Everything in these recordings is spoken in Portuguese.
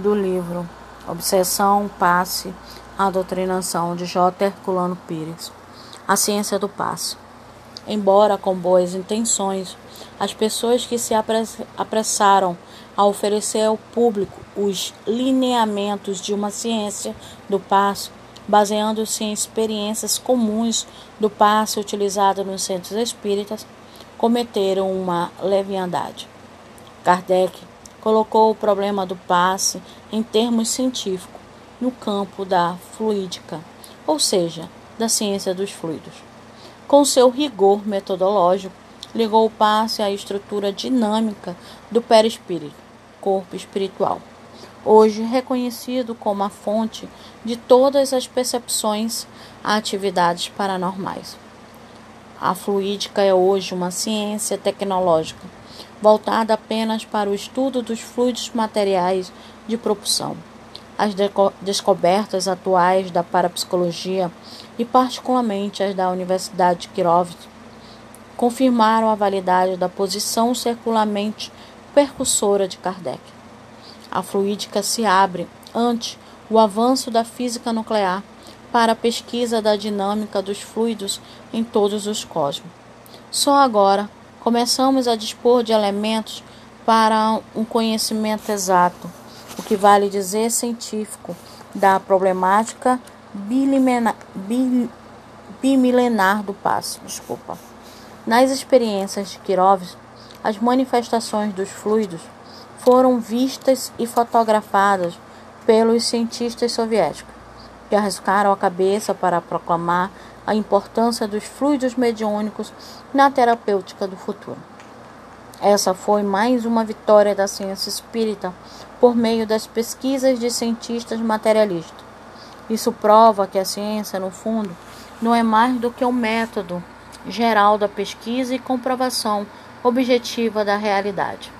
do livro Obsessão, Passe, a Doutrinação de J. Herculano Pires. A ciência do passe. Embora com boas intenções, as pessoas que se apressaram a oferecer ao público os lineamentos de uma ciência do passo, baseando-se em experiências comuns do passe utilizado nos centros espíritas, cometeram uma leviandade. Kardec colocou o problema do passe em termos científicos no campo da fluídica, ou seja, da ciência dos fluidos. Com seu rigor metodológico, ligou o passe à estrutura dinâmica do perispírito, corpo espiritual, hoje reconhecido como a fonte de todas as percepções a atividades paranormais. A fluídica é hoje uma ciência tecnológica voltada apenas para o estudo dos fluidos materiais de propulsão. As descobertas atuais da parapsicologia e particularmente as da Universidade de Kirov confirmaram a validade da posição circularmente percussora de Kardec. A fluídica se abre ante o avanço da física nuclear para a pesquisa da dinâmica dos fluidos em todos os cosmos. Só agora começamos a dispor de elementos para um conhecimento exato, o que vale dizer científico, da problemática bimilenar do passo. Desculpa. Nas experiências de Kirov, as manifestações dos fluidos foram vistas e fotografadas pelos cientistas soviéticos, que arriscaram a cabeça para proclamar a importância dos fluidos mediúnicos na terapêutica do futuro. Essa foi mais uma vitória da ciência espírita por meio das pesquisas de cientistas materialistas. Isso prova que a ciência, no fundo, não é mais do que um método geral da pesquisa e comprovação objetiva da realidade,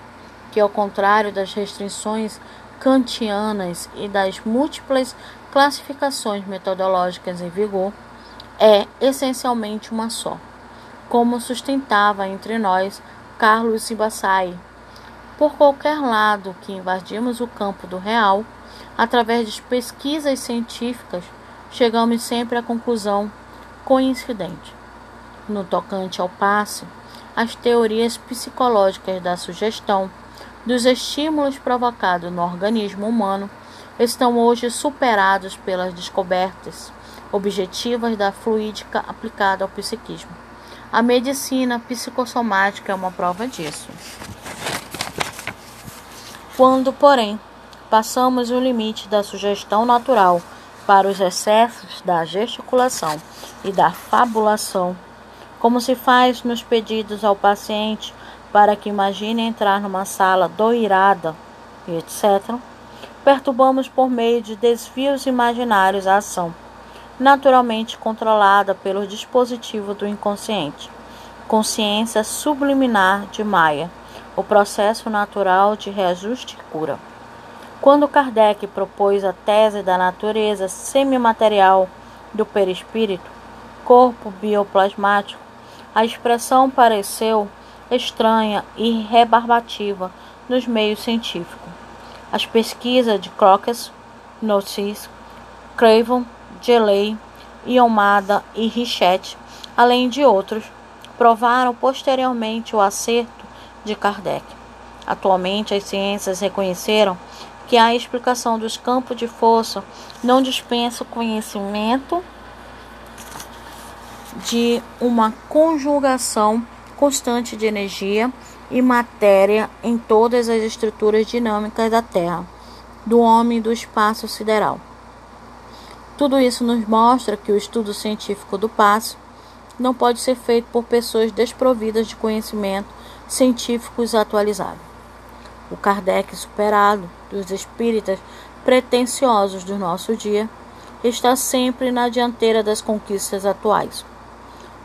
que, ao contrário das restrições kantianas e das múltiplas classificações metodológicas em vigor, é essencialmente uma só, como sustentava entre nós Carlos Sibassai. Por qualquer lado que invadimos o campo do real, através de pesquisas científicas, chegamos sempre à conclusão coincidente. No tocante ao passe, as teorias psicológicas da sugestão, dos estímulos provocados no organismo humano, estão hoje superados pelas descobertas objetivas da fluídica aplicada ao psiquismo. A medicina psicossomática é uma prova disso. Quando, porém, passamos o limite da sugestão natural para os excessos da gesticulação e da fabulação, como se faz nos pedidos ao paciente para que imagine entrar numa sala doirada, etc., perturbamos por meio de desvios imaginários a ação naturalmente controlada pelo dispositivo do inconsciente. Consciência subliminar de Maia, o processo natural de reajuste e cura. Quando Kardec propôs a tese da natureza semimaterial do perispírito, corpo bioplasmático, a expressão pareceu estranha e rebarbativa nos meios científicos. As pesquisas de Crockett, Notis, Craven Gelei, Iomada e Richet, além de outros, provaram posteriormente o acerto de Kardec. Atualmente, as ciências reconheceram que a explicação dos campos de força não dispensa o conhecimento de uma conjugação constante de energia e matéria em todas as estruturas dinâmicas da Terra, do homem e do espaço sideral. Tudo isso nos mostra que o estudo científico do passo não pode ser feito por pessoas desprovidas de conhecimento científicos atualizados. O Kardec superado dos espíritas pretensiosos do nosso dia está sempre na dianteira das conquistas atuais.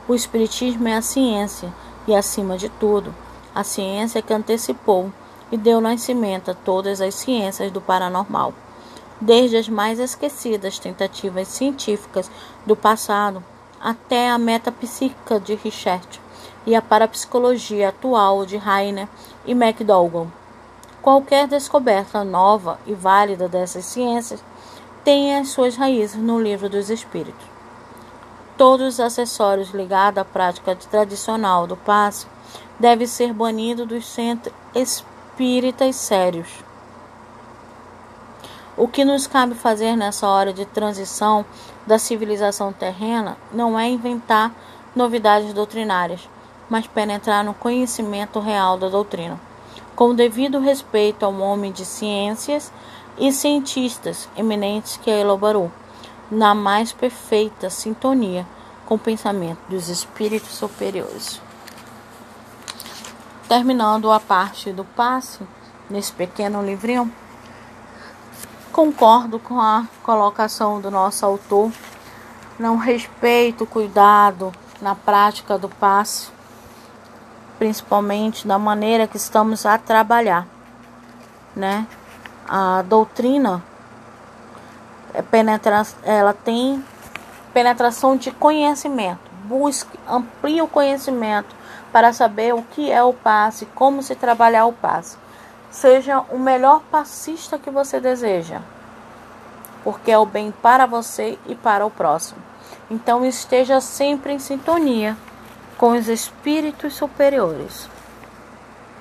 O Espiritismo é a ciência e, acima de tudo, a ciência que antecipou e deu nascimento a todas as ciências do paranormal desde as mais esquecidas tentativas científicas do passado até a metapsíquica de Richert e a parapsicologia atual de Heiner e McDougall. Qualquer descoberta nova e válida dessas ciências tem as suas raízes no livro dos Espíritos. Todos os acessórios ligados à prática tradicional do passe devem ser banidos dos centros espíritas sérios. O que nos cabe fazer nessa hora de transição da civilização terrena não é inventar novidades doutrinárias, mas penetrar no conhecimento real da doutrina, com devido respeito ao homem de ciências e cientistas eminentes que a elaborou, na mais perfeita sintonia com o pensamento dos espíritos superiores. Terminando a parte do passe, nesse pequeno livrinho, concordo com a colocação do nosso autor. Não respeito, cuidado na prática do passe, principalmente da maneira que estamos a trabalhar, né? a doutrina é penetra, ela tem penetração de conhecimento. Busque, amplie o conhecimento para saber o que é o passe, como se trabalhar o passe. Seja o melhor passista que você deseja, porque é o bem para você e para o próximo. Então esteja sempre em sintonia com os espíritos superiores.